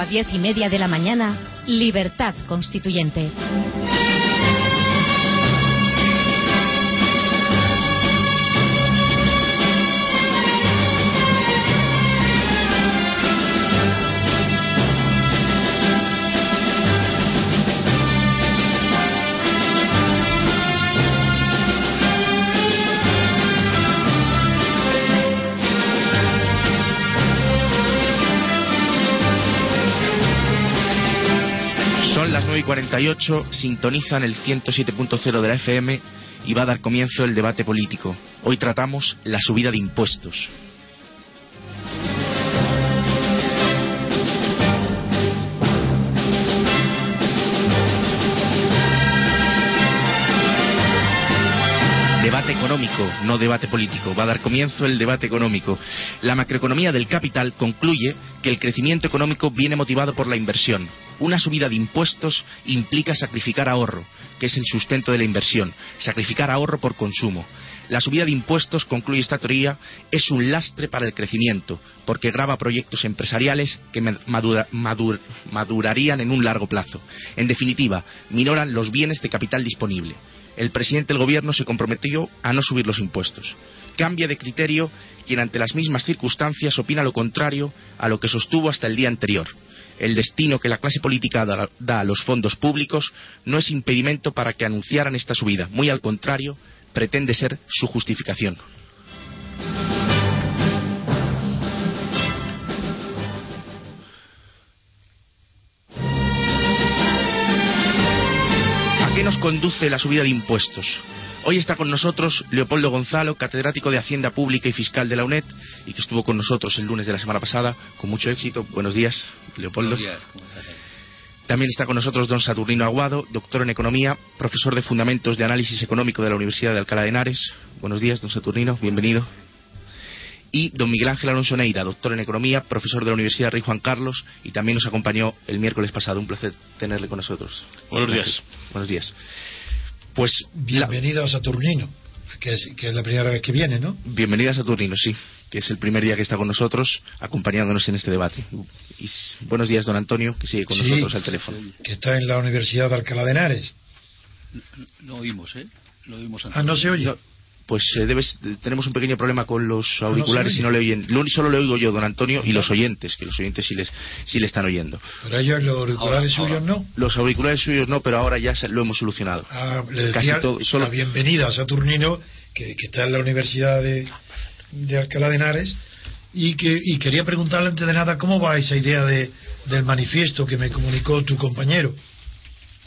A 10 y media de la mañana, Libertad Constituyente. 48, sintonizan el 107.0 de la FM y va a dar comienzo el debate político. Hoy tratamos la subida de impuestos. Económico, no debate político. Va a dar comienzo el debate económico. La macroeconomía del capital concluye que el crecimiento económico viene motivado por la inversión. Una subida de impuestos implica sacrificar ahorro, que es el sustento de la inversión, sacrificar ahorro por consumo. La subida de impuestos, concluye esta teoría, es un lastre para el crecimiento, porque grava proyectos empresariales que madura- madur- madurarían en un largo plazo. En definitiva, minoran los bienes de capital disponible. El presidente del gobierno se comprometió a no subir los impuestos. Cambia de criterio quien ante las mismas circunstancias opina lo contrario a lo que sostuvo hasta el día anterior. El destino que la clase política da, a los fondos públicos no es impedimento para que anunciaran esta subida. Muy al contrario, pretende ser su justificación. Conduce la subida de impuestos? Hoy está con nosotros Leopoldo Gonzalo, catedrático de Hacienda Pública y Fiscal de la UNED, y que estuvo con nosotros el lunes de la semana pasada con mucho éxito. Buenos días, Leopoldo. Buenos días, ¿cómo estás? También está con nosotros don Saturnino Aguado, doctor en Economía, profesor de Fundamentos de Análisis Económico de la Universidad de Alcalá de Henares. Buenos días, don Saturnino, bienvenido. Y don Miguel Ángel Alonso Neira, doctor en Economía, profesor de la Universidad Rey Juan Carlos, y también nos acompañó el miércoles pasado. Un placer tenerle con nosotros. Buenos días. Buenos días. Pues la- Bienvenido a Saturnino, que es, que es la primera vez que viene, ¿no? Bienvenida a Saturnino, sí, que es el primer día que está con nosotros, acompañándonos en este debate. Y buenos días, don Antonio, que sigue con Sí. nosotros al teléfono. Que está en la Universidad de Alcalá de Henares. No oímos, ¿eh? No oímos antes. Ah, no se oye. No, pues eh, debes- tenemos un pequeño problema con los auriculares y no le oyen. Lo solo le oigo yo, don Antonio, y los oyentes, que los oyentes sí, les sí le están oyendo. Pero ellos los auriculares Ahora, suyos no. Los auriculares suyos no, pero ahora ya se- lo hemos solucionado. Ah, le Casi todo- solo- la bienvenida a Saturnino, que, que está en la Universidad de, de Alcalá de Henares, y, que, y quería preguntarle antes de nada cómo va esa idea de, del manifiesto que me comunicó tu compañero.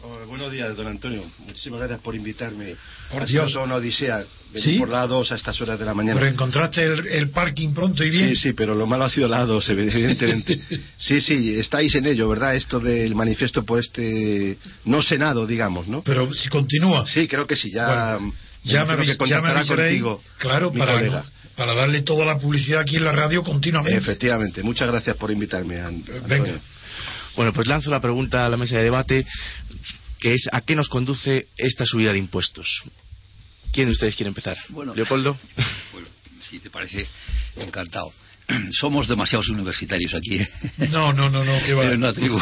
Oh, buenos días, don Antonio. Muchísimas gracias por invitarme. Por ha sido Dios. toda una odisea. ¿Sí? por la A2 a estas horas de la mañana. Pero encontraste el, el parking pronto y bien. Sí, sí, pero lo malo ha sido la A2, evidentemente. sí, sí, estáis en ello, ¿verdad? Esto del manifiesto por este no Senado, digamos, ¿no? Pero si continúa. Sí, creo que sí. Ya, Bueno, ya me, avis- ya me avisaréis, contigo, claro, para, colega. Para darle toda la publicidad aquí en la radio continuamente. Efectivamente. Muchas gracias por invitarme, Antonio. Venga. Bueno, pues lanzo la pregunta a la mesa de debate, que es ¿a qué nos conduce esta subida de impuestos? ¿Quién de ustedes quiere empezar? Bueno. Leopoldo. Bueno, si te parece, encantado. Somos demasiados universitarios aquí. ¿eh? No, no, no, no, que va. En una tribu.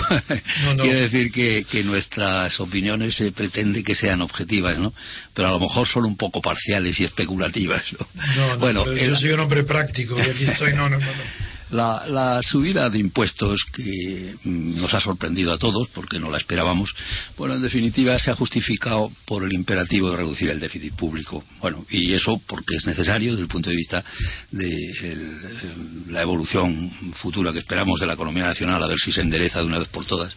No, no. Quiere decir que, que nuestras opiniones se pretende que sean objetivas, ¿no? Pero a lo mejor son un poco parciales y especulativas, ¿no? No, no, bueno, yo soy un hombre práctico y aquí estoy, no, no, no. La, la subida de impuestos que mm, nos ha sorprendido a todos porque no la esperábamos, bueno, en definitiva se ha justificado por el imperativo de reducir el déficit público. Bueno, y eso porque es necesario desde el punto de vista de la evolución futura que esperamos de la economía nacional, a ver si se endereza de una vez por todas.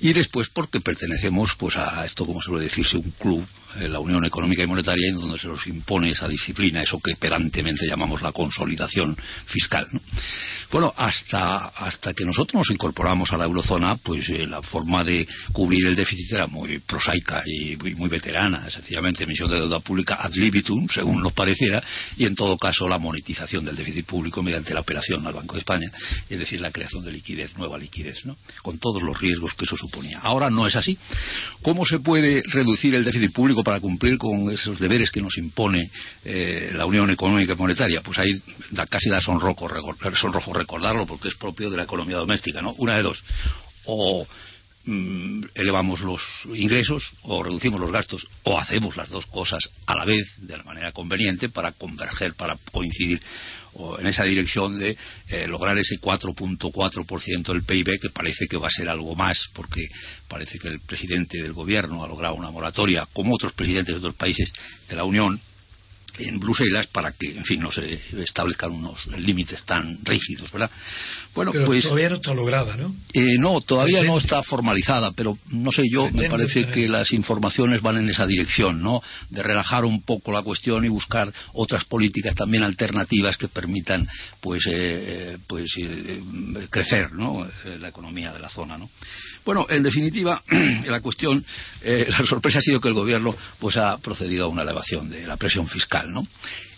Y después porque pertenecemos pues a esto, como suele decirse, un club la Unión Económica y Monetaria en donde se nos impone esa disciplina, eso que pedantemente llamamos la consolidación fiscal. Bueno, hasta, hasta que nosotros nos incorporamos a la eurozona, pues eh, la forma de cubrir el déficit era muy prosaica y muy, veterana, sencillamente emisión de deuda pública ad libitum, según nos pareciera, y en todo caso la monetización del déficit público mediante la operación al Banco de España, es decir, la creación de liquidez, nueva liquidez, ¿no? con todos los riesgos que eso suponía. Ahora no es así. ¿Cómo se puede reducir el déficit público para cumplir con esos deberes que nos impone eh, la Unión Económica y Monetaria? Pues ahí da, casi da sonrojo, sonrojo recordarlo porque es propio de la economía doméstica, ¿no? Una de dos. O mm, elevamos los ingresos o reducimos los gastos o hacemos las dos cosas a la vez de la manera conveniente para converger, para coincidir en esa dirección de eh, lograr ese 4.4% del PIB que parece que va a ser algo más porque parece que el presidente del gobierno ha logrado una moratoria como otros presidentes de otros países de la Unión en Bruselas para que, en fin, no se establezcan unos límites tan rígidos, ¿verdad? Bueno, pero pues todavía no está lograda, ¿no? Eh, no, todavía no está formalizada, pero no sé yo, me parece que las informaciones van en esa dirección, ¿no? De relajar un poco la cuestión y buscar otras políticas también alternativas que permitan, pues, eh, eh, pues crecer, ¿no? la economía de la zona, ¿no? Bueno, en definitiva, la cuestión, la sorpresa ha sido que el gobierno, pues, ha procedido a una elevación de la presión fiscal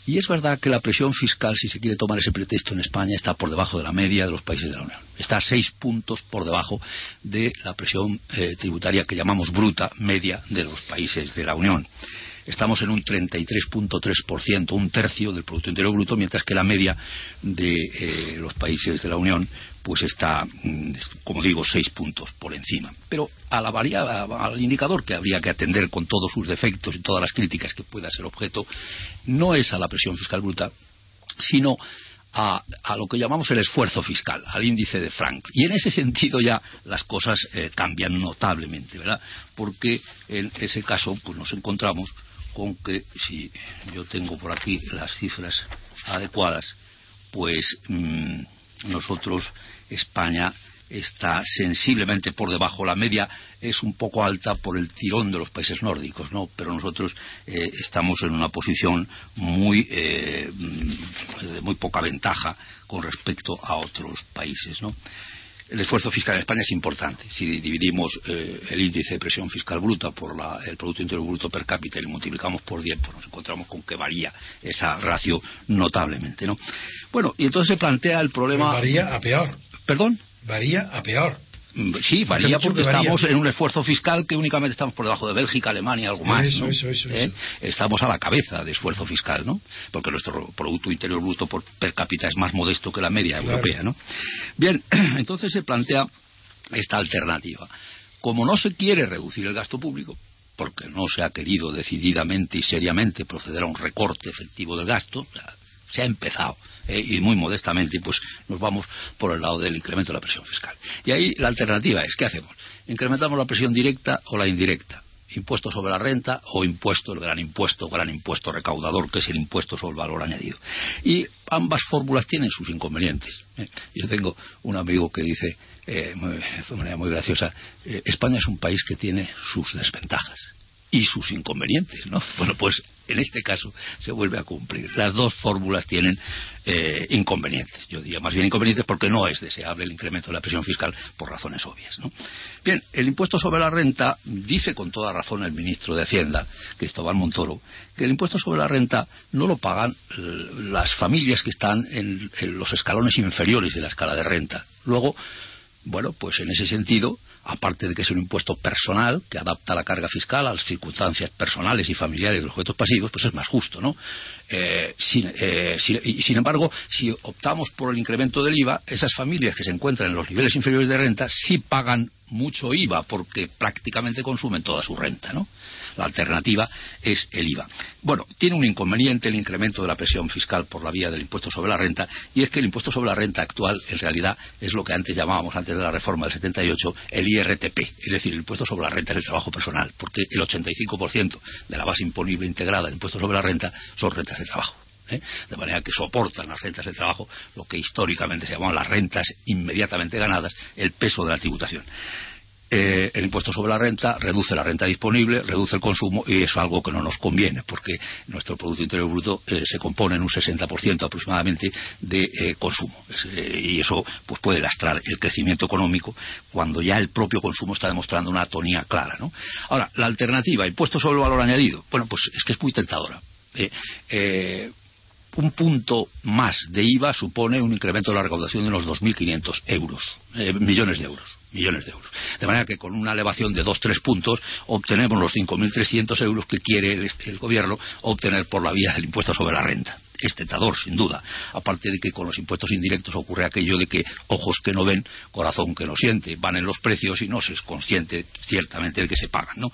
y es verdad que la presión fiscal, si se quiere tomar ese pretexto en España, está por debajo de la media de los países de la Unión. Está a seis puntos por debajo de la presión eh, tributaria que llamamos bruta media de los países de la Unión estamos en un 33.3%, un tercio del Producto Interior Bruto, mientras que la media de eh, los países de la Unión pues está, mm, como digo, seis puntos por encima. Pero a la al indicador que habría que atender con todos sus defectos y todas las críticas que pueda ser objeto, no es a la presión fiscal bruta, sino a, lo que llamamos el esfuerzo fiscal, al índice de Frank. Y en ese sentido ya las cosas eh, cambian notablemente, ¿verdad? Porque en ese caso pues nos encontramos con que si yo tengo por aquí las cifras adecuadas, pues mm, nosotros, España, está sensiblemente por debajo. La media es un poco alta por el tirón de los países nórdicos, ¿no? Pero nosotros eh, estamos en una posición muy eh, mm, de muy poca ventaja con respecto a otros países, ¿no? El esfuerzo fiscal en España es importante. Si dividimos eh, el índice de presión fiscal bruta por el Producto Interior Bruto per cápita y lo multiplicamos por 10, pues nos encontramos con que varía esa ratio notablemente. ¿no? Bueno, y entonces se plantea el problema. varía a peor. ¿Perdón? Varía a peor. Mm, sí, varía porque estamos en un esfuerzo fiscal que únicamente estamos por debajo de Bélgica, Alemania, algo más. Eso, eso, eso, ¿Eh? Estamos a la cabeza de esfuerzo fiscal, ¿no? Porque nuestro Producto Interior Bruto por per cápita es más modesto que la media europea, ¿no? Bien, entonces se plantea esta alternativa. Como no se quiere reducir el gasto público, porque no se ha querido decididamente y seriamente proceder a un recorte efectivo del gasto, se ha empezado eh, y muy modestamente pues nos vamos por el lado del incremento de la presión fiscal. Y ahí la alternativa es, ¿qué hacemos? ¿Incrementamos la presión directa o la indirecta? impuesto sobre la renta o impuesto, el gran impuesto, gran impuesto recaudador, que es el impuesto sobre el valor añadido. Y ambas fórmulas tienen sus inconvenientes. ¿eh? Yo tengo un amigo que dice, eh, de manera muy graciosa, España es un país que tiene sus desventajas y sus inconvenientes, ¿no? Bueno, pues en este caso se vuelve a cumplir. Las dos fórmulas tienen eh, inconvenientes. Yo diría más bien inconvenientes porque no es deseable el incremento de la presión fiscal por razones obvias. ¿no? Bien, el impuesto sobre la renta dice con toda razón el ministro de Hacienda, Cristóbal Montoro, que el impuesto sobre la renta no lo pagan eh, las familias que están en los escalones inferiores de la escala de renta. Luego, bueno, pues en ese sentido, aparte de que es un impuesto personal que adapta la carga fiscal a las circunstancias personales y familiares de los objetos pasivos, pues es más justo, ¿no? Eh, eh, y sin embargo, si optamos por el incremento del IVA, esas familias que se encuentran en los niveles inferiores de renta sí pagan mucho IVA porque prácticamente consumen toda su renta, ¿no? La alternativa es el IVA. Bueno, tiene un inconveniente el incremento de la presión fiscal por la vía del impuesto sobre la renta y es que el impuesto sobre la renta actual en realidad es lo que antes llamábamos antes de la reforma del 78 el IRTP, es decir, el impuesto sobre la renta del trabajo personal, porque el 85% de la base imponible integrada del impuesto sobre la renta son rentas de trabajo. ¿eh? de manera que soportan las rentas de trabajo lo que históricamente se llamaban las rentas inmediatamente ganadas, el peso de la tributación. Eh, el impuesto sobre la renta reduce la renta disponible, reduce el consumo y eso es algo que no nos conviene porque nuestro Producto Interior Bruto eh, se compone en un 60% aproximadamente de eh, consumo y eso pues puede lastrar el crecimiento económico cuando ya el propio consumo está demostrando una atonía clara. ¿no? Ahora, la alternativa, impuesto sobre el valor añadido, bueno, pues es que es muy tentadora un punto más de IVA supone un incremento de la recaudación de unos 2.500 euros, eh, millones de euros, millones de euros. De manera que con una elevación de dos tres puntos obtenemos los 5.300 euros que quiere el, gobierno obtener por la vía del impuesto sobre la renta. Es tentador, sin duda. Aparte de que con los impuestos indirectos ocurre aquello de que ojos que no ven, corazón que no siente, van en los precios y no se es consciente ciertamente de que se pagan. ¿no?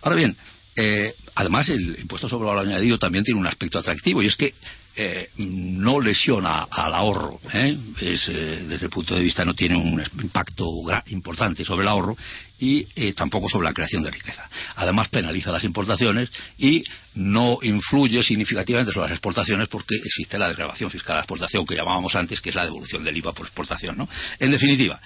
Ahora bien, eh, además, el impuesto sobre el valor añadido también tiene un aspecto atractivo y es que eh, no lesiona al ahorro. ¿eh? desde el punto de vista no tiene un impacto importante sobre el ahorro y tampoco sobre la creación de riqueza. Además, penaliza las importaciones y no influye significativamente sobre las exportaciones porque existe la desgrabación fiscal de la exportación que llamábamos antes, que es la devolución del IVA por exportación. En definitiva,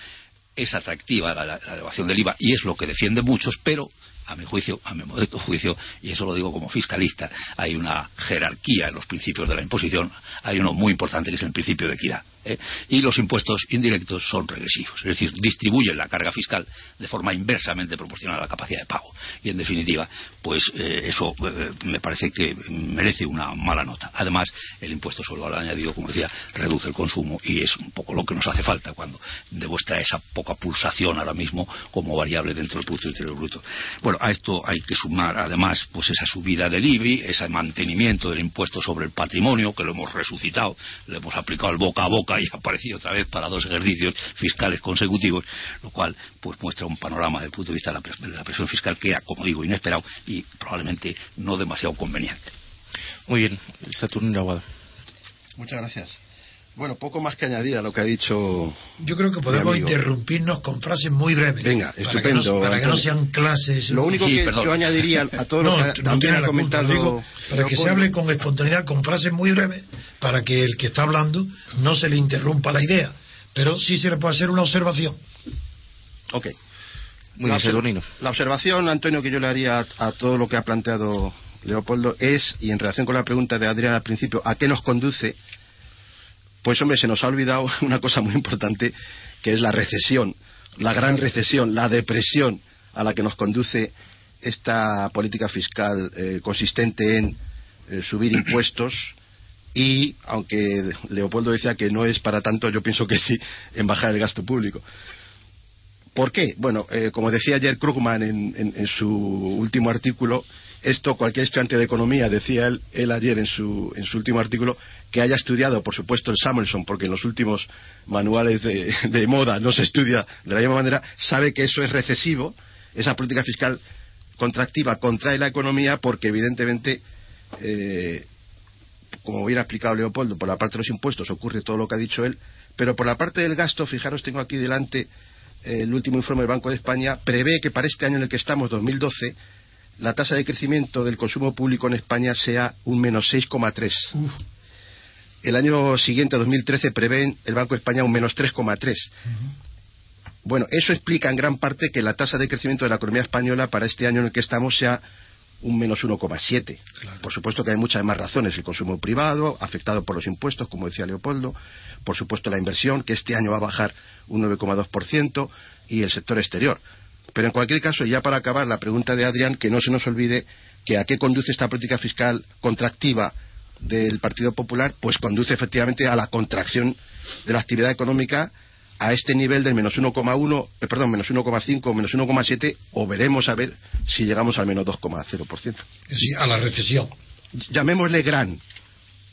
es atractiva la, la, del IVA y es lo que defiende muchos, pero a mi juicio, a mi modesto juicio, y eso lo digo como fiscalista, hay una jerarquía en los principios de la imposición, hay uno muy importante que es el principio de equidad. ¿Eh? Y los impuestos indirectos son regresivos, es decir, distribuyen la carga fiscal de forma inversamente proporcional a la capacidad de pago. Y en definitiva, pues eh, eso eh, me parece que merece una mala nota. Además, el impuesto sobre valor añadido, como decía, reduce el consumo y es un poco lo que nos hace falta cuando demuestra esa poca pulsación ahora mismo como variable dentro del Producto Interior Bruto. Bueno, a esto hay que sumar además pues esa subida del IBI, ese mantenimiento del impuesto sobre el patrimonio que lo hemos resucitado, le hemos aplicado el boca a boca y ha aparecido otra vez para dos ejercicios fiscales consecutivos, lo cual pues muestra un panorama desde el punto de vista de la, presión fiscal que era, como digo, inesperado y probablemente no demasiado conveniente. Muy bien, Saturno Aguado. Muchas gracias. Bueno, poco más que añadir a lo que ha dicho. Yo creo que podemos interrumpirnos con frases muy breves. Venga, estupendo. Para que no, sean clases. Lo único que yo añadiría a todo lo que también ha comentado. para que se hable con espontaneidad, con frases muy breves, para que el que está hablando no se le interrumpa la idea. Pero sí se le puede hacer una observación. Ok. Muy la, bien, la observación, Antonio, que yo le haría a todo lo que ha planteado Leopoldo es, y en relación con la pregunta de Adrián al principio, ¿a qué nos conduce? Pues hombre, se nos ha olvidado una cosa muy importante, que es la recesión, la gran recesión, la depresión a la que nos conduce esta política fiscal eh, consistente en eh, subir impuestos y, aunque Leopoldo decía que no es para tanto, yo pienso que sí, en bajar el gasto público. ¿Por qué? Bueno, eh, como decía ayer Krugman en, su último artículo, esto cualquier estudiante de economía, decía él, ayer en su, último artículo, que haya estudiado, por supuesto, el Samuelson, porque en los últimos manuales de, moda no se estudia de la misma manera, sabe que eso es recesivo, esa política fiscal contractiva contrae la economía porque, evidentemente, eh, como hubiera explicado Leopoldo, por la parte de los impuestos ocurre todo lo que ha dicho él, pero por la parte del gasto, fijaros, tengo aquí delante el último informe del Banco de España, prevé que para este año en el que estamos, 2012, la tasa de crecimiento del consumo público en España sea un menos 6,3. El año siguiente, 2013, prevé el Banco de España un menos 3,3. Bueno, eso explica en gran parte que la tasa de crecimiento de la economía española para este año en el que estamos sea un menos 1,7. Por supuesto que hay muchas más razones. El consumo privado, afectado por los impuestos, como decía Leopoldo. Por supuesto la inversión, que este año va a bajar un 9,2%. Y el sector exterior. Pero en cualquier caso, ya para acabar, la pregunta de Adrián, que no se nos olvide que a qué conduce esta política fiscal contractiva del Partido Popular, pues conduce efectivamente a la contracción de la actividad económica a este nivel del menos 1,1, eh, perdón, menos 1,5, menos 1,7, o veremos a ver si llegamos al menos 2,0%. Sí, a la recesión. Llamémosle gran,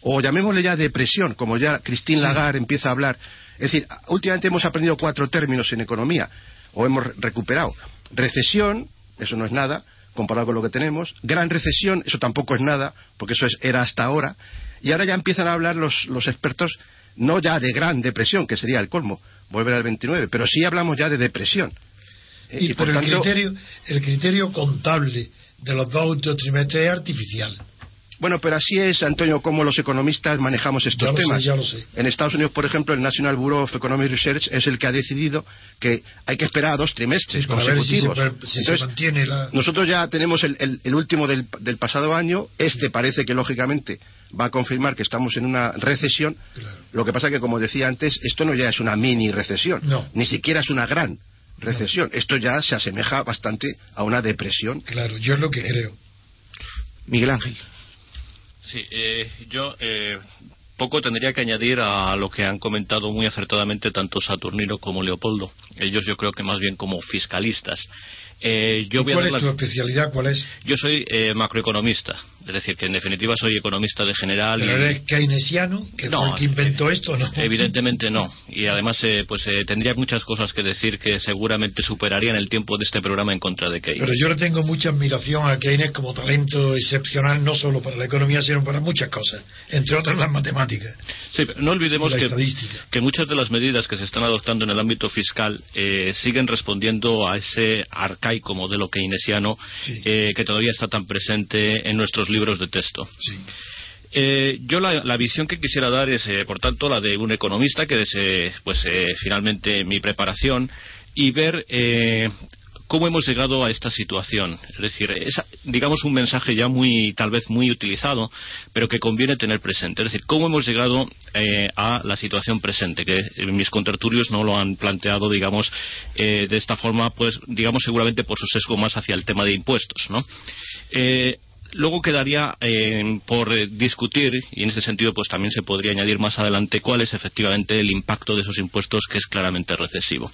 o llamémosle ya depresión, como ya Christine Lagarde empieza a hablar. Es decir, últimamente hemos aprendido cuatro términos en economía, o hemos recuperado. Recesión, eso no es nada, comparado con lo que tenemos. Gran recesión, eso tampoco es nada, porque eso era hasta ahora. Y ahora ya empiezan a hablar los, los expertos no ya de gran depresión, que sería el colmo, volver al 29, pero sí hablamos ya de depresión. Eh, y, por, el, criterio, el criterio contable de los dos trimestres es artificial. Bueno, pero así es, Antonio, como los economistas manejamos estos Ya lo sé, temas. ya lo sé. En Estados Unidos, por ejemplo, el National Bureau of Economic Research es el que ha decidido que hay que esperar a dos trimestres Sí, para ver si se, consecutivos. se mantiene la... Nosotros ya tenemos el, el- el último del, del pasado año. Este parece que, lógicamente, va a confirmar que estamos en una recesión. Claro. Lo que pasa que, como decía antes, esto no ya es una mini recesión. No. Ni siquiera es una gran recesión. Esto ya se asemeja bastante a una depresión. Claro, yo es lo que creo. Miguel Ángel. Sí, eh, yo eh, poco tendría que añadir a lo que han comentado muy acertadamente tanto Saturnino como Leopoldo. Ellos yo creo que más bien como fiscalistas. Eh, yo ¿Y voy a ¿Cuál dar es la- tu especialidad? ¿Cuál es? Yo soy eh, macroeconomista, es decir, que en definitiva soy economista de general. ¿Pero y- eres keynesiano? ¿Que No, fue el que inventó esto? No. Evidentemente no. Y además, eh, pues eh, tendría muchas cosas que decir que seguramente superarían el tiempo de este programa en contra de Keynes. Pero yo le tengo mucha admiración a Keynes como talento excepcional, no solo para la economía, sino para muchas cosas, entre otras las matemáticas. Sí, pero no olvidemos que, que muchas de las medidas que se están adoptando en el ámbito fiscal eh, siguen respondiendo a ese arcaico modelo keynesiano Sí. eh, que todavía está tan presente en nuestros libros de texto. Sí. Eh, yo la, la visión que quisiera dar es, eh, por tanto, la de un economista, que es, pues, finalmente mi preparación, y ver cómo hemos llegado a esta situación. Es decir, es, digamos, un mensaje ya muy, tal vez muy utilizado, pero que conviene tener presente. Es decir, cómo hemos llegado eh, a la situación presente, que eh, mis contertulios no lo han planteado, digamos, eh, de esta forma, pues, digamos, seguramente por su sesgo más hacia el tema de impuestos, Luego quedaría por discutir, y en ese sentido pues también se podría añadir más adelante, cuál es efectivamente el impacto de esos impuestos que es claramente recesivo.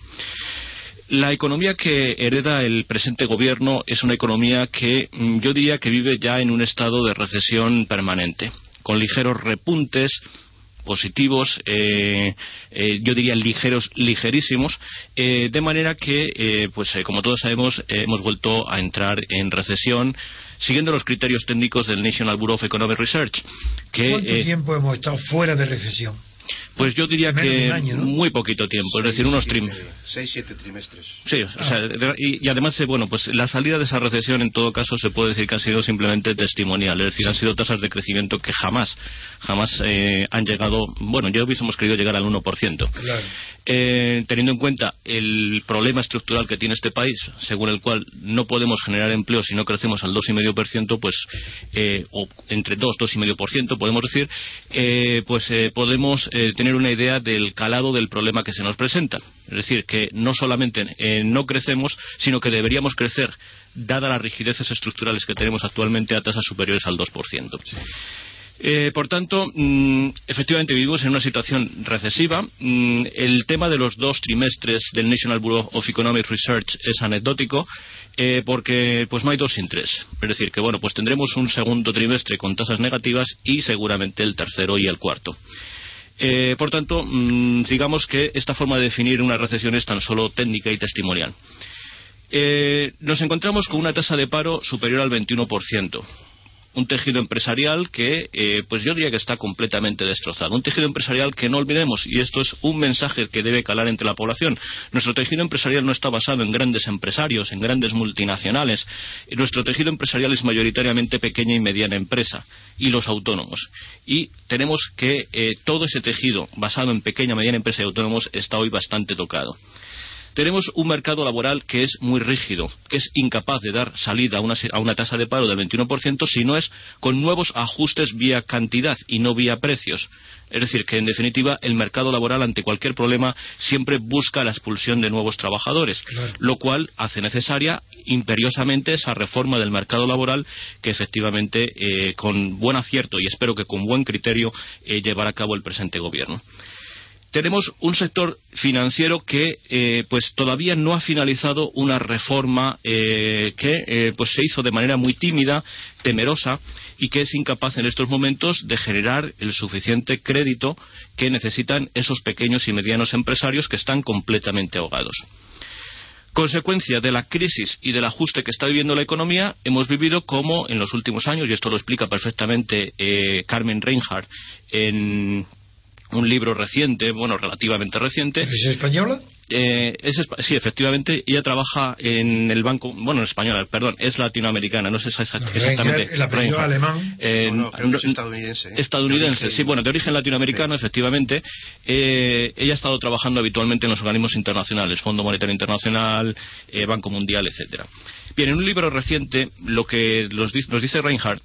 La economía que hereda el presente gobierno es una economía que mm, yo diría que vive ya en un estado de recesión permanente, con ligeros repuntes positivos, eh, eh, yo diría ligeros, ligerísimos, eh, de manera que, eh, pues eh, como todos sabemos, hemos vuelto a entrar en recesión, siguiendo los criterios técnicos del National Bureau of Economic Research, que ¿Cuánto tiempo hemos estado fuera de recesión? Pues yo diría Menos que un año, ¿no? muy poquito tiempo, es decir, unos trim Seis, siete trimestres. Sí, o sea, de- y, y además, eh, bueno, pues la salida de esa recesión en todo caso se puede decir que ha sido simplemente testimonial, es decir, han sido tasas de crecimiento que jamás, jamás eh, han llegado, bueno, ya hubiésemos querido llegar al 1%. Claro. Eh, teniendo en cuenta el problema estructural que tiene este país, según el cual no podemos generar empleo si no crecemos al 2,5%, pues, eh, o entre 2, 2,5%, podemos decir, eh, pues eh, podemos eh, tener una idea del calado del problema que se nos presenta. Es decir, que no solamente eh, no crecemos, sino que deberíamos crecer, dada las rigideces estructurales que tenemos actualmente a tasas superiores al 2%. Eh, por tanto, mm, efectivamente vivimos en una situación recesiva. Mm, el tema de los dos trimestres del National Bureau of Economic Research es anecdótico. eh, porque pues no hay dos sin tres. Es decir, que bueno, pues tendremos un segundo trimestre con tasas negativas y seguramente el tercero y el cuarto. Eh, por tanto, mm, digamos que esta forma de definir una recesión es tan solo técnica y testimonial. Eh, nos encontramos con una tasa de paro superior al 21%. Un tejido empresarial que, eh, pues yo diría que está completamente destrozado. Un tejido empresarial que no olvidemos, y esto es un mensaje que debe calar entre la población. Nuestro tejido empresarial no está basado en grandes empresarios, en grandes multinacionales. Nuestro tejido empresarial es mayoritariamente pequeña y mediana empresa y los autónomos. Y tenemos que eh, todo ese tejido basado en pequeña, mediana empresa y autónomos está hoy bastante tocado. Tenemos un mercado laboral que es muy rígido, que es incapaz de dar salida a una, se- a una tasa de paro del 21% si no es con nuevos ajustes vía cantidad y no vía precios. Es decir, que en definitiva el mercado laboral ante cualquier problema siempre busca la expulsión de nuevos trabajadores, Claro. lo cual hace necesaria imperiosamente esa reforma del mercado laboral que efectivamente eh, con buen acierto y espero que con buen criterio eh, llevará a cabo el presente gobierno tenemos un sector financiero que eh, pues todavía no ha finalizado una reforma eh, que eh, pues se hizo de manera muy tímida, temerosa y que es incapaz en estos momentos de generar el suficiente crédito que necesitan esos pequeños y medianos empresarios que están completamente ahogados. Consecuencia de la crisis y del ajuste que está viviendo la economía, hemos vivido como en los últimos años, y esto lo explica perfectamente Carmen Reinhardt en un libro reciente, bueno, relativamente reciente, ¿Es española? Eh, es, sí, efectivamente, ella trabaja en el banco, bueno, en español, perdón, es latinoamericana, no sé exactamente. El apellido alemán. Eh, no, creo que es estadounidense. ¿eh? Estadounidense, sí, bueno, de origen latinoamericano, efectivamente. Eh, ella ha estado trabajando habitualmente en los organismos internacionales, Fondo Monetario Internacional, eh, Banco Mundial, etcétera. Bien, en un libro reciente, lo que nos dice Reinhardt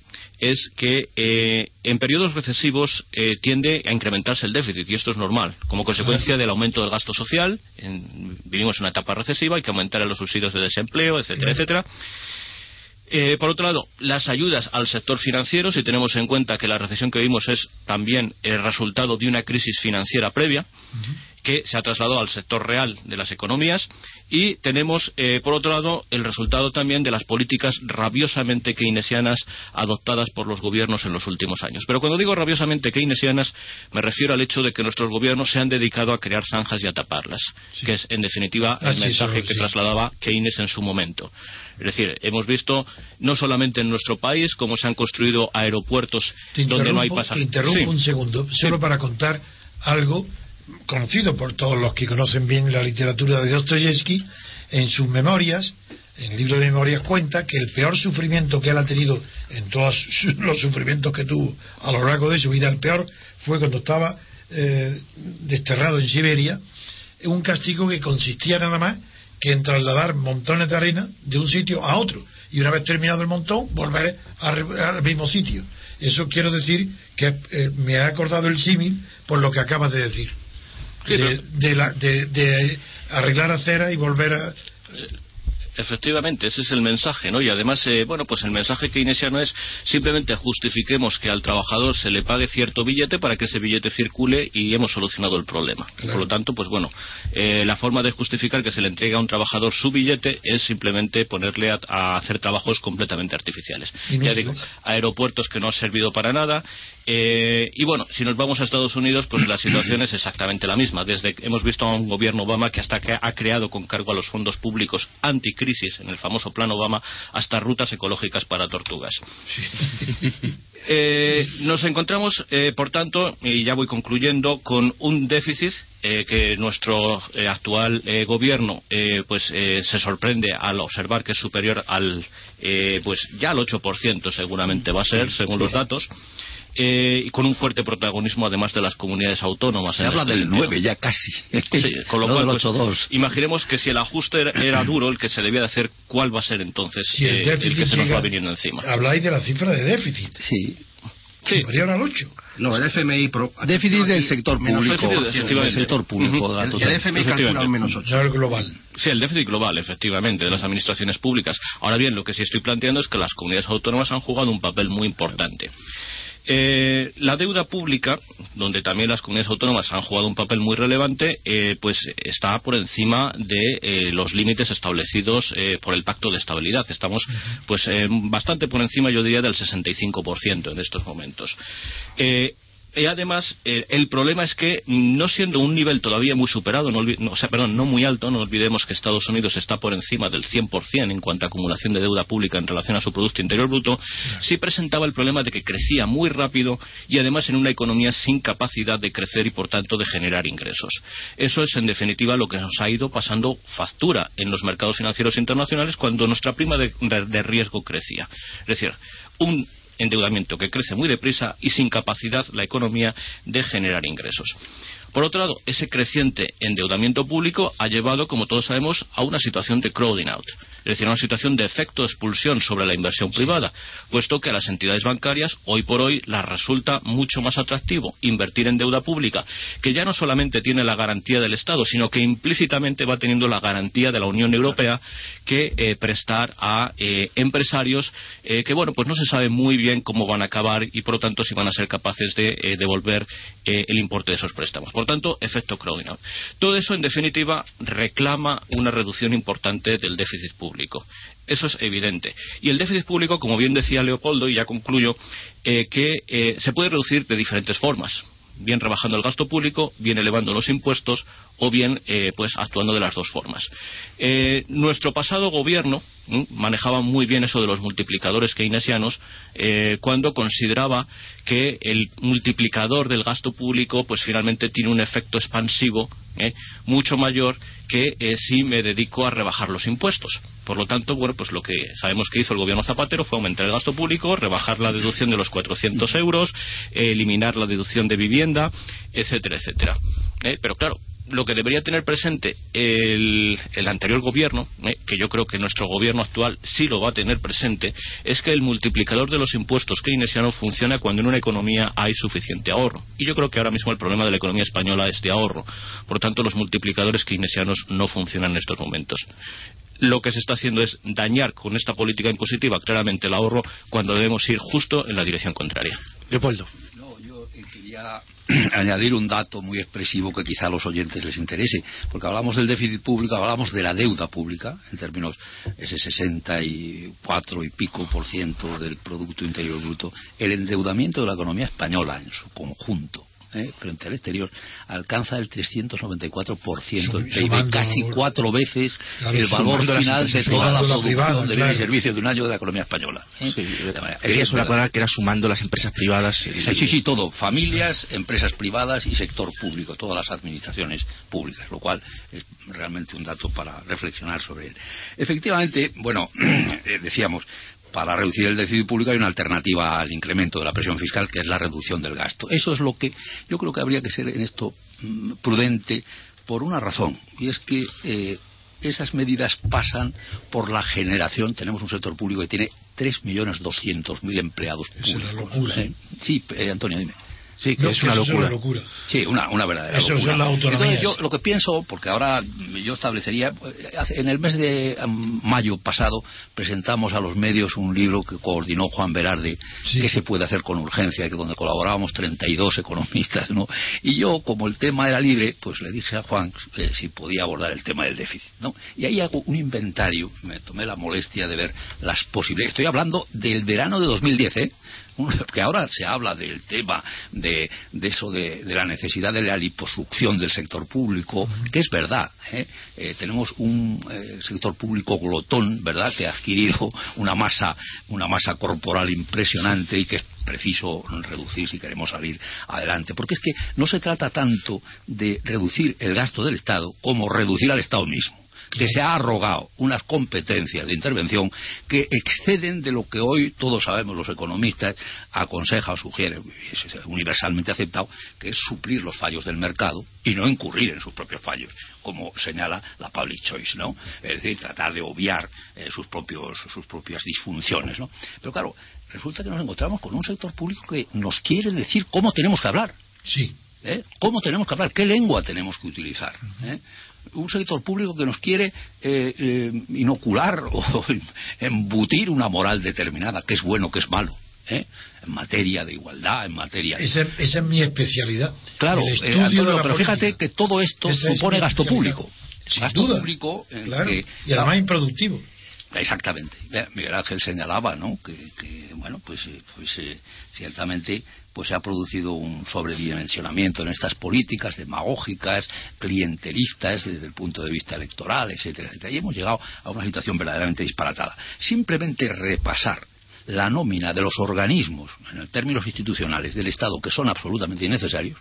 es que eh, en periodos recesivos eh, tiende a incrementarse el déficit y esto es normal. Como consecuencia del aumento del gasto social, vivimos en una etapa recesiva, hay que aumentar los subsidios de desempleo, etcétera, etcétera. Eh, por otro lado, las ayudas al sector financiero, si tenemos en cuenta que la recesión que vivimos es también el resultado de una crisis financiera previa, que se ha trasladado al sector real de las economías, y tenemos, eh, por otro lado, el resultado también de las políticas rabiosamente keynesianas adoptadas por los gobiernos en los últimos años. Pero cuando digo rabiosamente keynesianas, me refiero al hecho de que nuestros gobiernos se han dedicado a crear zanjas y a taparlas, que es, en definitiva, el mensaje que trasladaba Keynes en su momento. Es decir, hemos visto no solamente en nuestro país cómo se han construido aeropuertos donde no hay pasajeros. Te interrumpo un segundo, solo para contar algo conocido por todos los que conocen bien la literatura de Dostoyevsky. En sus memorias, en el libro de memorias cuenta que el peor sufrimiento que él ha tenido en todos los sufrimientos que tuvo a lo largo de su vida, el peor fue cuando estaba eh, desterrado en Siberia, un castigo que consistía nada más que en trasladar montones de arena de un sitio a otro y una vez terminado el montón volver al mismo sitio. Eso quiero decir que eh, me ha acordado el símil por lo que acabas de decir. De, de, arreglar acera y volver a Efectivamente, ese es el mensaje, ¿no? Y además, eh, bueno, pues el mensaje keynesiano es simplemente justifiquemos que al trabajador se le pague cierto billete para que ese billete circule y hemos solucionado el problema. Por lo tanto, pues bueno, eh, la forma de justificar que se le entregue a un trabajador su billete es simplemente ponerle a, hacer trabajos completamente artificiales. Ya digo, aeropuertos que no han servido para nada. Eh, y bueno, si nos vamos a Estados Unidos, pues la situación es exactamente la misma. Desde que hemos visto a un gobierno Obama que hasta que ha creado con cargo a los fondos públicos anticrisis crisis en el famoso plan Obama hasta rutas ecológicas para tortugas. Eh, nos encontramos, eh, por tanto, y ya voy concluyendo, con un déficit eh, que nuestro actual gobierno pues se sorprende al observar que es superior al pues ya al 8% seguramente va a ser, según los datos eh, y con un fuerte protagonismo además de las comunidades autónomas. Se habla este del 9 ya casi. con lo cual, pues, imaginemos que si el ajuste era, duro, el que se debía de hacer, ¿cuál va a ser entonces el, eh, que se nos va viniendo encima? Habláis de la cifra de déficit. Sí. Superior al 8. No, el FMI. Pro, déficit del sector público. El sector público. el, el, FMI calcula un menos 8. el global. Sí, el déficit global, efectivamente, de las administraciones públicas. Ahora bien, lo que sí estoy planteando es que las comunidades autónomas han jugado un papel muy importante. Eh, la deuda pública, donde también las comunidades autónomas han jugado un papel muy relevante, eh, pues está por encima de eh, los límites establecidos por el Pacto de Estabilidad. Estamos, pues, bastante por encima, yo diría, del 65% en estos momentos. Y además, eh, el problema es que, no siendo un nivel todavía muy superado, no, o sea, perdón, no muy alto, no olvidemos que Estados Unidos está por encima del 100% en cuanto a acumulación de deuda pública en relación a su Producto Interior Bruto, sí presentaba el problema de que crecía muy rápido y además en una economía sin capacidad de crecer y, por tanto, de generar ingresos. Eso es, en definitiva, lo que nos ha ido pasando factura en los mercados financieros internacionales cuando nuestra prima de riesgo crecía. Es decir, un endeudamiento que crece muy deprisa y sin capacidad la economía de generar ingresos. Por otro lado, ese creciente endeudamiento público ha llevado, como todos sabemos, a una situación de crowding out, es decir, a una situación de efecto de expulsión sobre la inversión privada, puesto que a las entidades bancarias hoy por hoy les resulta mucho más atractivo invertir en deuda pública, que ya no solamente tiene la garantía del Estado, sino que implícitamente va teniendo la garantía de la Unión Europea que eh, prestar a eh, empresarios eh, que, bueno, pues no se sabe muy bien cómo van a acabar y, por lo tanto, si van a ser capaces de devolver el importe de esos préstamos. Por tanto, efecto out. Todo eso, en definitiva, reclama una reducción importante del déficit público. Eso es evidente. Y el déficit público, como bien decía Leopoldo, y ya concluyo, eh, que eh, se puede reducir de diferentes formas bien rebajando el gasto público, bien elevando los impuestos o bien eh, pues actuando de las dos formas. nuestro pasado gobierno manejaba muy bien eso de los multiplicadores keynesianos eh, cuando consideraba que el multiplicador del gasto público pues finalmente tiene un efecto expansivo ¿eh? mucho mayor que eh, si me dedico a rebajar los impuestos. Por lo tanto, bueno, pues lo que sabemos que hizo el gobierno Zapatero fue aumentar el gasto público, rebajar la deducción de los 400 euros, eliminar la deducción de vivienda, etcétera, etcétera. Pero claro, lo que debería tener presente el, anterior gobierno, eh, que yo creo que nuestro gobierno actual sí lo va a tener presente, es que el multiplicador de los impuestos keynesiano funciona cuando en una economía hay suficiente ahorro. Y yo creo que ahora mismo el problema de la economía española es de ahorro. Por tanto, los multiplicadores keynesianos no funcionan en estos momentos lo que se está haciendo es dañar con esta política impositiva claramente el ahorro cuando debemos ir justo en la dirección contraria. Leopoldo. Quería añadir un dato muy expresivo que quizá a los oyentes les interese, porque hablamos del déficit público, hablamos de la deuda pública, en términos ese 64 y pico por ciento del Producto Interior Bruto, el endeudamiento de la economía española en su conjunto ¿eh? frente al exterior alcanza el 394% del PIB, casi cuatro veces el valor final de toda la producción de bienes y servicios de un año de la economía española. ¿eh? Quería solo aclarar que era sumando las empresas privadas. Sí, sí, sí, todo. Familias, empresas privadas y sector público, todas las administraciones públicas, lo cual es realmente un dato para reflexionar sobre él. Efectivamente, bueno, eh, decíamos, para reducir el déficit público hay una alternativa al incremento de la presión fiscal, que es la reducción del gasto. Eso es lo que yo creo que habría que ser en esto mm, prudente por una razón, y es que eh, esas medidas pasan por la generación. Tenemos un sector público que tiene 3.200.000 empleados públicos. Es una locura. ¿eh? Sí, eh, Antonio, dime. Sí, que es, una locura. Sí, una, una verdadera eso locura. Son las Entonces yo lo que pienso, porque ahora yo establecería, en el mes de mayo pasado presentamos a los medios un libro que coordinó Juan Berarde, que se puede hacer con urgencia, que donde colaborábamos 32 economistas, ¿no? Y yo, como el tema era libre, pues le dije a Juan eh, si podía abordar el tema del déficit, ¿no? Y ahí hago un inventario, me tomé la molestia de ver las posibilidades. Estoy hablando del verano de 2010, ¿eh? que ahora se habla del tema de, eso de, la necesidad de la liposucción del sector público, que es verdad. ¿eh? Eh, tenemos un eh, sector público glotón, ¿verdad?, que ha adquirido una masa, una masa corporal impresionante y que es preciso reducir si queremos salir adelante. Porque es que no se trata tanto de reducir el gasto del Estado como reducir al Estado mismo que se ha arrogado unas competencias de intervención que exceden de lo que hoy todos sabemos los economistas aconseja o sugiere, es universalmente aceptado, que es suplir los fallos del mercado y no incurrir en sus propios fallos, como señala la public choice, ¿no? Es decir, tratar de obviar eh, sus propios sus propias disfunciones, ¿no? Pero claro, resulta que nos encontramos con un sector público que nos quiere decir cómo tenemos que hablar. Sí. ¿Eh? ¿Cómo tenemos que hablar? ¿Qué lengua tenemos que utilizar? ¿Eh? Un sector público que nos quiere eh, inocular o embutir una moral determinada, que es bueno, que es malo. en materia de igualdad, en materia. Esa, esa es mi especialidad. Claro, pero fíjate que todo esto supone gasto público. gasto público y además improductivo. Exactamente. Miguel Ángel señalaba, ¿no? Que, bueno, pues, pues ciertamente pues se ha producido un sobredimensionamiento en estas políticas demagógicas, clientelistas desde el punto de vista electoral, etcétera, etcétera. Y hemos llegado a una situación verdaderamente disparatada. Simplemente repasar la nómina de los organismos, en términos institucionales del Estado, que son absolutamente innecesarios,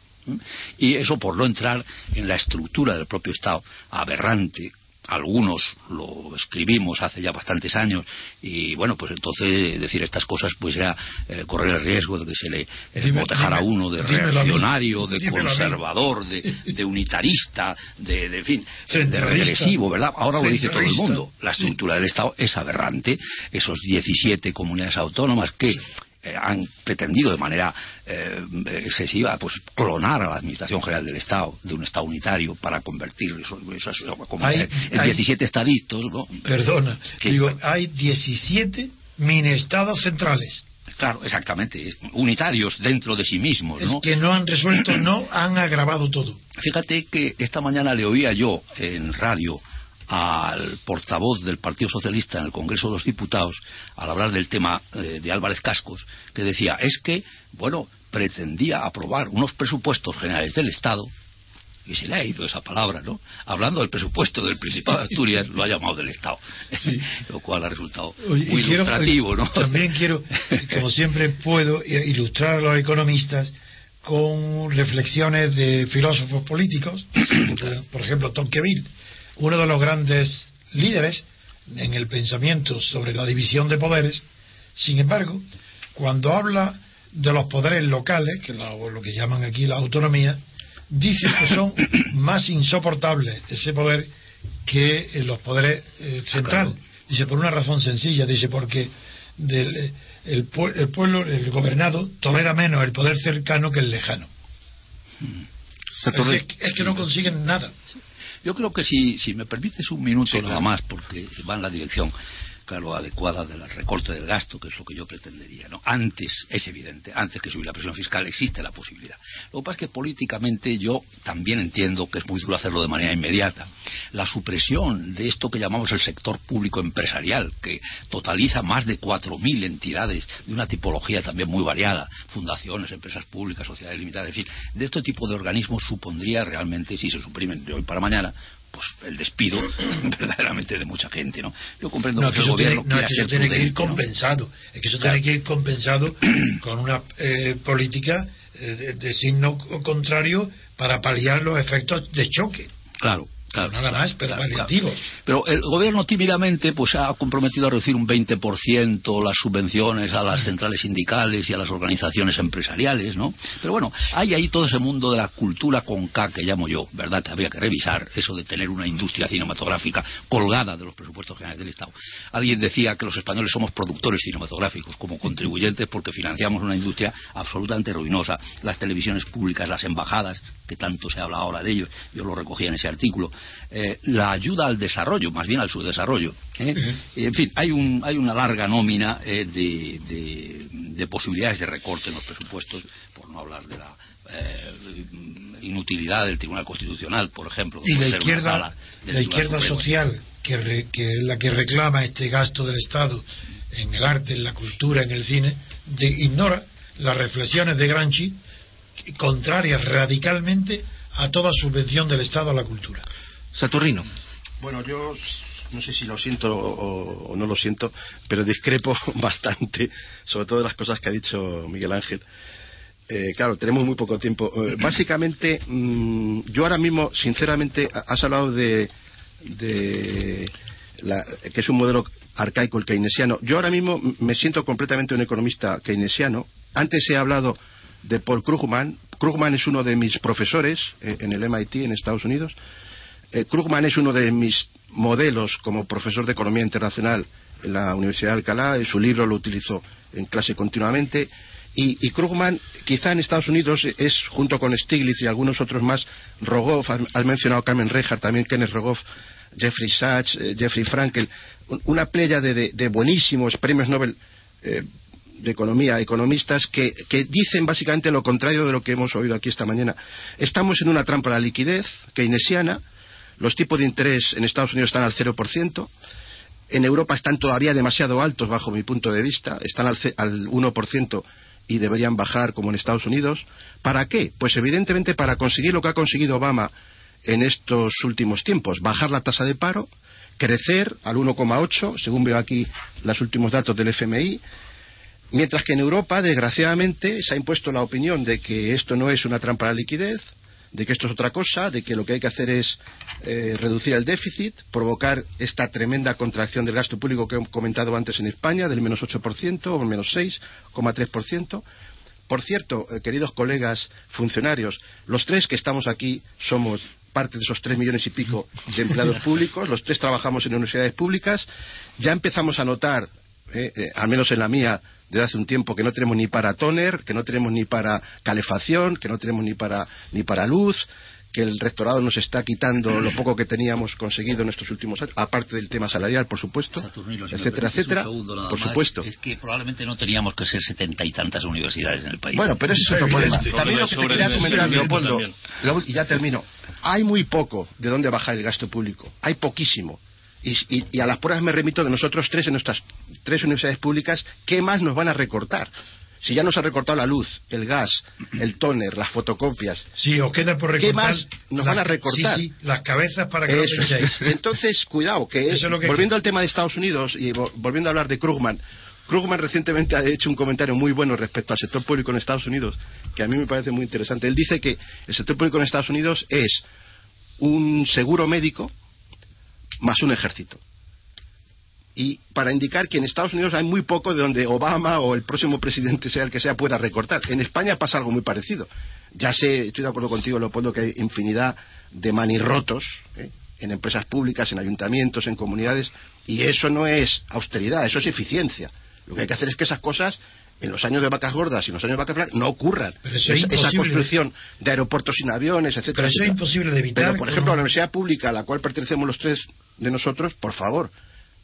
y eso por no entrar en la estructura del propio Estado aberrante, algunos lo escribimos hace ya bastantes años y bueno pues entonces decir estas cosas pues era eh, correr el riesgo de que se le eh, a uno de reaccionario de conservador de, unitarista de, de fin de regresivo verdad ahora lo dice todo el mundo. La estructura del Estado es aberrante. Esos 17 comunidades autónomas que eh, han pretendido de manera eh, excesiva pues clonar a la administración general del Estado de un Estado unitario para convertir eso, en 17 estaditos ¿no? perdona digo hay 17 mini estados centrales Claro, exactamente, unitarios dentro de sí mismos. Es que no han resuelto, no han agravado todo. Fíjate que esta mañana le oía yo en radio al portavoz del Partido Socialista en el Congreso de los Diputados al hablar del tema eh, de Álvarez Cascos, que decía, es que, bueno, pretendía aprobar unos presupuestos generales del Estado y se le ha ido esa palabra, ¿no? Hablando del presupuesto del Principado de Asturias, lo ha llamado del Estado. Lo cual ha resultado muy ilustrativo, ¿no? También quiero, como siempre puedo, ilustrar a los economistas con reflexiones de filósofos políticos, por ejemplo, Tocqueville, uno de los grandes líderes en el pensamiento sobre la división de poderes. Sin embargo, cuando habla de los poderes locales, que lo, lo que llaman aquí la autonomía, dice que son más insoportables ese poder que los poderes eh, centrales. Dice por una razón sencilla, dice porque del, el, pueblo, el gobernado, tolera menos el poder cercano que el lejano. Es que, no consiguen nada. Yo creo que si, si me permites un minuto nada más, porque va en la dirección claro, adecuada del recorte del gasto, que es lo que yo pretendería. ¿no? Antes, es evidente, antes que subir la presión fiscal existe la posibilidad. Lo que pasa es que políticamente yo también entiendo que es muy duro hacerlo de manera inmediata. La supresión de esto que llamamos el sector público empresarial, que totaliza más de 4.000 entidades de una tipología también muy variada, fundaciones, empresas públicas, sociedades limitadas, en fin, de este tipo de organismos supondría realmente, si se suprimen de hoy para mañana, pues el despido verdaderamente de mucha gente, ¿no? Yo comprendo que, el gobierno no, es que eso tiene que ir compensado, es que eso tiene que ir compensado con una eh, política eh, de signo contrario para paliar los efectos de choque. Claro, nada más, pero Pero el gobierno tímidamente pues ha comprometido a reducir un 20% las subvenciones a las centrales sindicales y a las organizaciones empresariales, ¿no? Pero bueno, hay ahí todo ese mundo de la cultura con K que llamo yo, ¿verdad? Que habría que revisar eso de tener una industria cinematográfica colgada de los presupuestos generales del Estado. Alguien decía que los españoles somos productores cinematográficos como contribuyentes porque financiamos una industria absolutamente ruinosa. Las televisiones públicas, las embajadas, que tanto se habla ahora de ellos, yo lo recogía en ese artículo, eh, la ayuda al desarrollo, más bien al subdesarrollo. ¿eh? En fin, hay, un, hay una larga nómina eh, de, posibilidades de recorte en los presupuestos, por no hablar de la inutilidad del Tribunal Constitucional, por ejemplo. Y la izquierda, la izquierda social, que, que es la que reclama este gasto del Estado en el arte, en la cultura, en el cine, ignora las reflexiones de Granchi contrarias radicalmente a toda subvención del Estado a la cultura. Saturnino. Bueno, yo no sé si lo siento o, no lo siento, pero discrepo bastante, sobre todo de las cosas que ha dicho Miguel Ángel. Eh, claro, tenemos muy poco tiempo. Eh, básicamente, mm, yo ahora mismo, sinceramente, has hablado de, que es un modelo arcaico el keynesiano. Yo ahora mismo me siento completamente un economista keynesiano. Antes he hablado de Paul Krugman. Krugman es uno de mis profesores eh, en el MIT en Estados Unidos eh, Krugman es uno de mis modelos como profesor de Economía Internacional en la Universidad de Alcalá. Su libro lo utilizo en clase continuamente. Y, Krugman, quizá en Estados Unidos, es, junto con Stiglitz y algunos otros más, Rogoff, has, mencionado Carmen Rejar, también Kenneth Rogoff, Jeffrey Sachs, eh, Jeffrey Frankel, una playa de, buenísimos premios Nobel eh, de economía, economistas, que, dicen básicamente lo contrario de lo que hemos oído aquí esta mañana. Estamos en una trampa de liquidez keynesiana, los tipos de interés en Estados Unidos están al 0%. En Europa están todavía demasiado altos, bajo mi punto de vista. Están al, al 1% y deberían bajar como en Estados Unidos. ¿Para qué? Pues evidentemente para conseguir lo que ha conseguido Obama en estos últimos tiempos, bajar la tasa de paro, crecer al 1,8, según veo aquí los últimos datos del FMI, mientras que en Europa, desgraciadamente, se ha impuesto la opinión de que esto no es una trampa la liquidez, de que esto es otra cosa, de que lo que hay que hacer es eh, reducir el déficit, provocar esta tremenda contracción del gasto público que he comentado antes en España, del menos 8% o el menos 6,3%. Por cierto, eh, queridos colegas funcionarios, los tres que estamos aquí somos parte de esos tres millones y pico de empleados públicos, los tres trabajamos en universidades públicas, ya empezamos a notar, eh, al menos en la mía, desde hace un tiempo que no tenemos ni para toner, que no tenemos ni para calefacción, que no tenemos ni para, ni para luz, que el rectorado nos está quitando lo poco que teníamos conseguido en estos últimos años, aparte del tema salarial, por supuesto, etcétera, etcétera. por supuesto. Es que probablemente no teníamos que ser setenta y tantas universidades en el país. Bueno, pero ese es otro problema. También lo que te quería comentar, Leopoldo, y ya termino. Hay muy poco de dónde bajar el gasto público. Hay poquísimo. Y, a las pruebas me remito de nosotros tres en nuestras tres universidades públicas, ¿qué más nos van a recortar? Si ya nos ha recortado la luz, el gas, el tóner, las fotocopias. Sí, os queda por recortar. ¿Qué más nos van a recortar? Sí, sí, las cabezas para que Eso. lo penséis. Entonces, cuidado, que es, lo que- volviendo al tema de Estados Unidos y vo- volviendo a hablar de Krugman, Krugman recientemente ha hecho un comentario muy bueno respecto al sector público en Estados Unidos, que a mí me parece muy interesante. Él dice que el sector público en Estados Unidos es un seguro médico más un ejército. Y para indicar que en Estados Unidos hay muy poco de donde Obama o el próximo presidente, sea el que sea, pueda recortar. En España pasa algo muy parecido. Ya sé, estoy de acuerdo contigo, Leopoldo, que hay infinidad de manirrotos ¿eh? en empresas públicas, en ayuntamientos, en comunidades, y eso no es austeridad, eso es eficiencia. Lo que hay que hacer es que esas cosas en los años de vacas gordas y en los años de vacas flacas no ocurran. Es Esa- construcción de aeropuertos sin aviones, etcétera. Pero eso es imposible de evitar. Pero, por ejemplo, la universidad pública a la cual pertenecemos los tres de nosotros, por favor,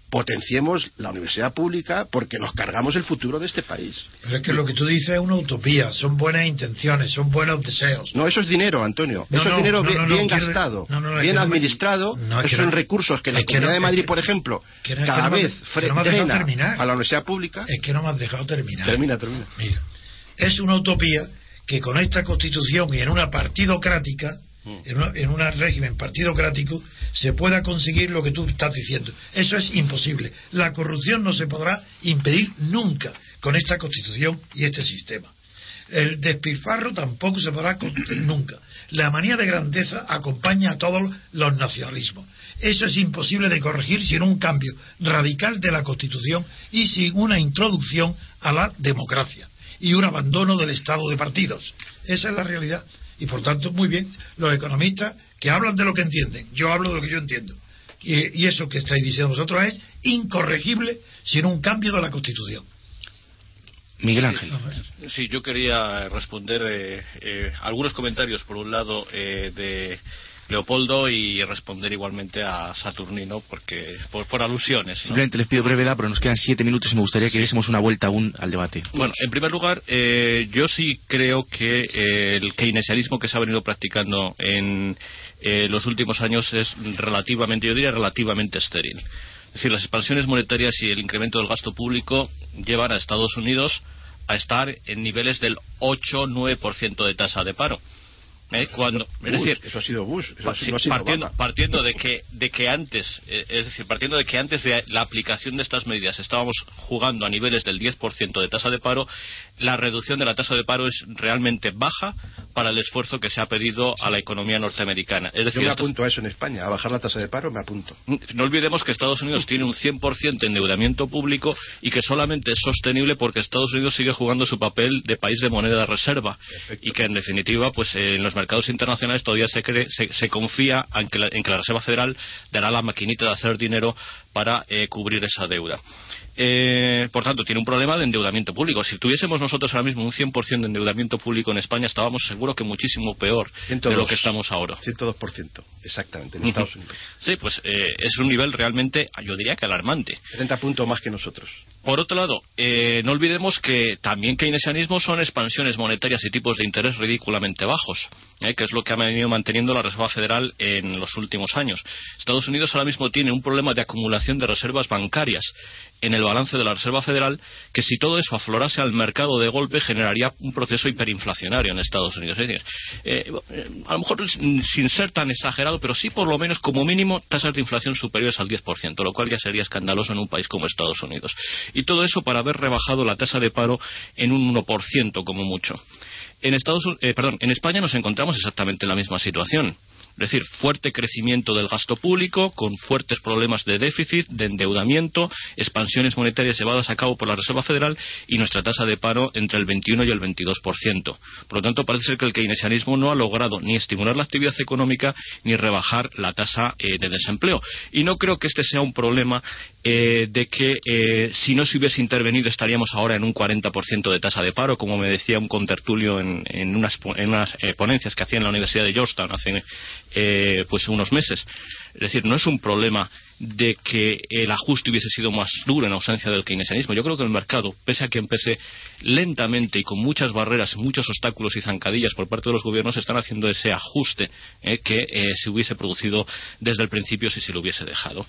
potenciemos la universidad pública porque nos cargamos el futuro de este país. Pero es que lo que tú dices es una utopía, son buenas intenciones, son buenos deseos. No, eso es dinero, Antonio. No, eso no, es dinero no, bien, gastado, bien administrado. esos que son recursos que la Comunidad de Madrid, por ejemplo, que cada vez frena a la universidad pública. Es que no me has dejado terminar. Termina, termina. Mira, es una utopía que con esta constitución y en una partidocrática. En, una- en un régimen partidocrático, se pueda conseguir lo que tú estás diciendo. Eso es imposible. La corrupción no se podrá impedir nunca con esta constitución y este sistema. El despilfarro tampoco se podrá nunca. La manía de grandeza acompaña a todos los nacionalismos. Eso es imposible de corregir sin un cambio radical de la Constitución y sin una introducción a la democracia y un abandono del Estado de partidos. Esa es la realidad. Y por tanto, muy bien, los economistas que hablan de lo que entienden, yo hablo de lo que yo entiendo. Y, y eso que estáis diciendo vosotros es incorregible sin un cambio de la Constitución. Miguel Ángel. Sí, yo quería responder eh, eh, algunos comentarios, por un lado, eh, de Leopoldo y responder igualmente a Saturnino, porque por, por alusiones. ¿no? Simplemente les pido brevedad, pero nos quedan siete minutos y me gustaría que diésemos una vuelta aún al debate. Bueno, en primer lugar, eh, yo sí creo que eh, el keynesianismo que se ha venido practicando en eh, los últimos años es relativamente, yo diría relativamente estéril. Es decir, las expansiones monetarias y el incremento del gasto público llevan a Estados Unidos a estar en niveles del 8-9% de tasa de paro. ¿Eh? Cuando, es Bush, decir, eso ha sido Bush, eso sí, ha sido partiendo, de que de que antes eh, es decir partiendo de que antes de la aplicación de estas medidas estábamos jugando a niveles del 10% de tasa de paro la reducción de la tasa de paro es realmente baja para el esfuerzo que se ha pedido a la economía norteamericana es Yo decir me estas- apunto a eso en España, a bajar la tasa de paro, me apunto. no olvidemos que Estados Unidos tiene un 100% de endeudamiento público y que solamente es sostenible porque Estados Unidos sigue jugando su papel de país de moneda de reserva y que en definitiva pues eh, en los mercados internacionales todavía se, cree, se, se confía en que, la, en que la Reserva Federal dará la maquinita de hacer dinero para eh, cubrir esa deuda. Eh, por tanto, tiene un problema de endeudamiento público. Si tuviésemos nosotros ahora mismo un 100% de endeudamiento público en España, estábamos seguro que muchísimo peor de 102. lo que estamos ahora. 102%, exactamente, en. Estados Unidos. Sí, pues eh, es un nivel realmente, yo diría que alarmante. 30 puntos más que nosotros. Por otro lado, eh, no olvidemos que también keynesianismo son expansiones monetarias y tipos de interés ridículamente bajos, eh, que es lo que ha venido manteniendo la Reserva Federal en los últimos años. Estados Unidos ahora mismo tiene un problema de acumulación de reservas bancarias en el balance de la Reserva Federal, que si todo eso aflorase al mercado de golpe generaría un proceso hiperinflacionario en Estados Unidos. Es decir, eh, a lo mejor sin ser tan exagerado, pero sí por lo menos como mínimo tasas de inflación superiores al 10%, lo cual ya sería escandaloso en un país como Estados Unidos. Y todo eso para haber rebajado la tasa de paro en un 1% como mucho. En, Estados, eh, perdón, en España nos encontramos exactamente en la misma situación. Es decir, fuerte crecimiento del gasto público, con fuertes problemas de déficit, de endeudamiento, expansiones monetarias llevadas a cabo por la Reserva Federal y nuestra tasa de paro entre el 21 y el 22%. Por lo tanto, parece ser que el keynesianismo no ha logrado ni estimular la actividad económica ni rebajar la tasa eh, de desempleo. Y no creo que este sea un problema eh, de que eh, si no se hubiese intervenido estaríamos ahora en un 40% de tasa de paro, como me decía un contertulio en, unas, en unas ponencias que hacía en la Universidad de Georgetown hace eh, pues unos meses. Es decir, no es un problema de que el ajuste hubiese sido más duro en ausencia del keynesianismo. Yo creo que el mercado, pese a que empecé lentamente y con muchas barreras, muchos obstáculos y zancadillas por parte de los gobiernos, están haciendo ese ajuste eh, que eh, se hubiese producido desde el principio si se lo hubiese dejado.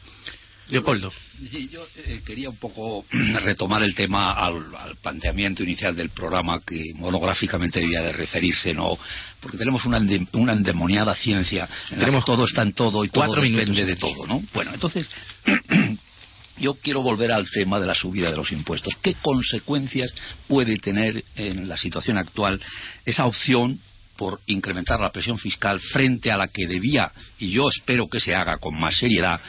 Leopoldo. Yo eh, quería un poco retomar el tema al, planteamiento inicial del programa que monográficamente debía de referirse, ¿no? Porque tenemos una, una endemoniada ciencia. tenemos todo está en todo y todo depende de todo, ¿no? Bueno, entonces yo quiero volver al tema de la subida de los impuestos. ¿Qué consecuencias puede tener en la situación actual esa opción por incrementar la presión fiscal frente a la que debía, y yo espero que se haga con más seriedad,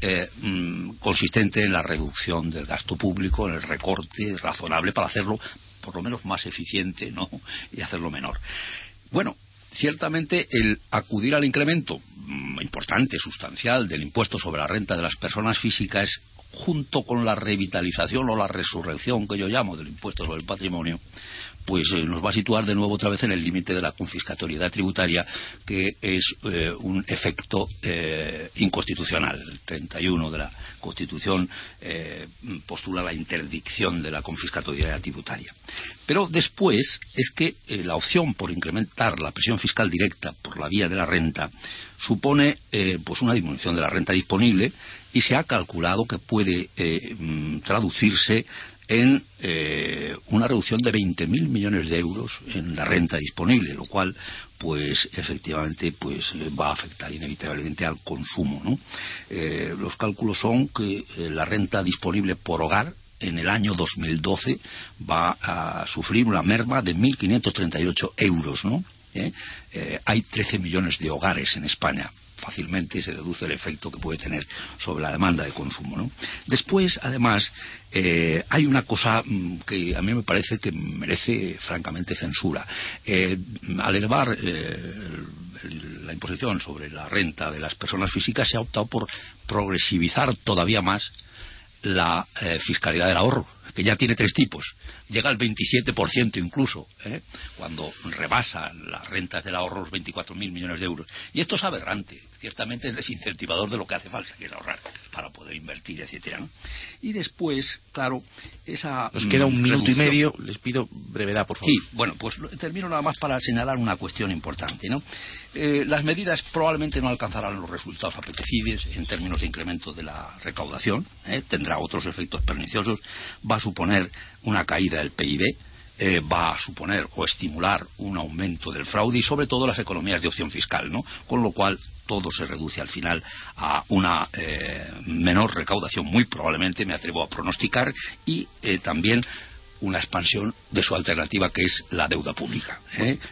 eh, mm, consistente en la reducción del gasto público, en el recorte razonable para hacerlo por lo menos más eficiente ¿no? y hacerlo menor. Bueno, ciertamente el acudir al incremento mm, importante, sustancial del impuesto sobre la renta de las personas físicas junto con la revitalización o la resurrección que yo llamo del impuesto sobre el patrimonio, pues eh, nos va a situar de nuevo otra vez en el límite de la confiscatoriedad tributaria, que es eh, un efecto eh, inconstitucional. El 31 de la Constitución postula la interdicción de la confiscatoriedad tributaria. Pero después es que la opción por incrementar la presión fiscal directa por la vía de la renta supone pues una disminución de la renta disponible y se ha calculado que puede mm, traducirse en eh, una reducción de 20.000 millones de euros en la renta disponible, lo cual, pues, efectivamente, pues, va a afectar inevitablemente al consumo. Eh, los cálculos son que eh, la renta disponible por hogar en el año 2012 va a sufrir una merma de 1.538 euros, hay 13 millones de hogares en España fácilmente se deduce el efecto que puede tener sobre la demanda de consumo. ¿no? Después, además, eh, hay una cosa mm, que a mí me parece que merece francamente censura. Eh, al elevar eh, la imposición sobre la renta de las personas físicas se ha optado por progresivizar todavía más la fiscalidad del ahorro que ya tiene tres tipos, llega al 27% incluso, ¿eh? cuando rebasa las rentas del ahorro los 24.000 millones de euros. Y esto es aberrante, ciertamente es desincentivador de lo que hace falta, que es ahorrar para poder invertir, etcétera. Y después, claro, esa. Nos queda un minuto y medio, les pido brevedad, por favor. Sí, bueno, pues termino nada más para señalar una cuestión importante, ¿no? Eh, las medidas probablemente no alcanzarán los resultados apetecibles en términos de incremento de la recaudación, ¿eh? Tendrá otros efectos perniciosos, va suponer una caída del PIB, eh, va a suponer o estimular un aumento del fraude y sobre todo las economías de opción fiscal, ¿no? Con lo cual todo se reduce al final a una eh, menor recaudación, muy probablemente me atrevo a pronosticar, y eh, también una expansión de su alternativa que es la deuda pública,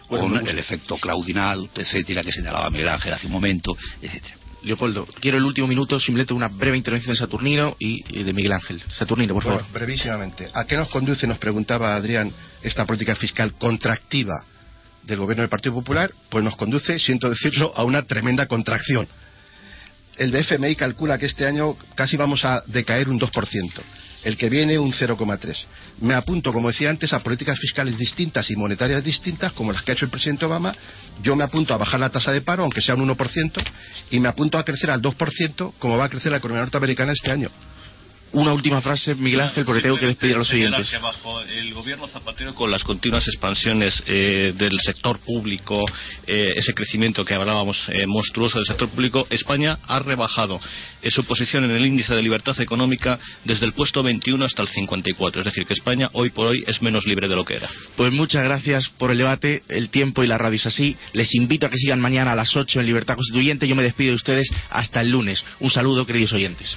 con el efecto claudinal, etcétera, que señalaba Miguel Ángel hace un momento, etcétera. Leopoldo, quiero el último minuto, simplemente una breve intervención de Saturnino y, de Miguel Ángel. Saturnino, por favor. brevísimamente. ¿A qué nos conduce, nos preguntaba Adrián, esta política fiscal contractiva del gobierno del Partido Popular? Pues nos conduce, siento decirlo, a una tremenda contracción. El BFMI calcula que este año casi vamos a decaer un 2% el que viene un 0,3. Me apunto, como decía antes, a políticas fiscales distintas y monetarias distintas, como las que ha hecho el presidente Obama. Yo me apunto a bajar la tasa de paro, aunque sea un 1%, y me apunto a crecer al 2%, como va a crecer la economía norteamericana este año. Una última frase, Miguel Ángel, porque tengo que despedir a los oyentes. el gobierno Zapatero, con las continuas expansiones eh, del sector público, eh, ese crecimiento que hablábamos eh, monstruoso del sector público, España ha rebajado su posición en el índice de libertad económica desde el puesto 21 hasta el 54. Es decir, que España hoy por hoy es menos libre de lo que era. Pues muchas gracias por el debate. El tiempo y la radio es así. Les invito a que sigan mañana a las 8 en Libertad Constituyente. Yo me despido de ustedes hasta el lunes. Un saludo, queridos oyentes.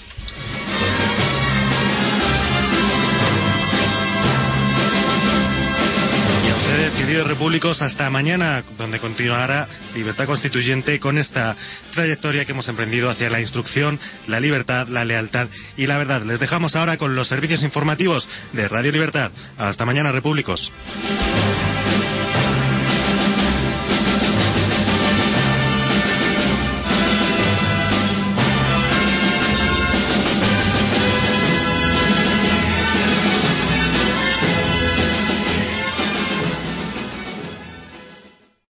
Queridos repúblicos, hasta mañana, donde continuará Libertad Constituyente con esta trayectoria que hemos emprendido hacia la instrucción, la libertad, la lealtad y la verdad. Les dejamos ahora con los servicios informativos de Radio Libertad. Hasta mañana, repúblicos.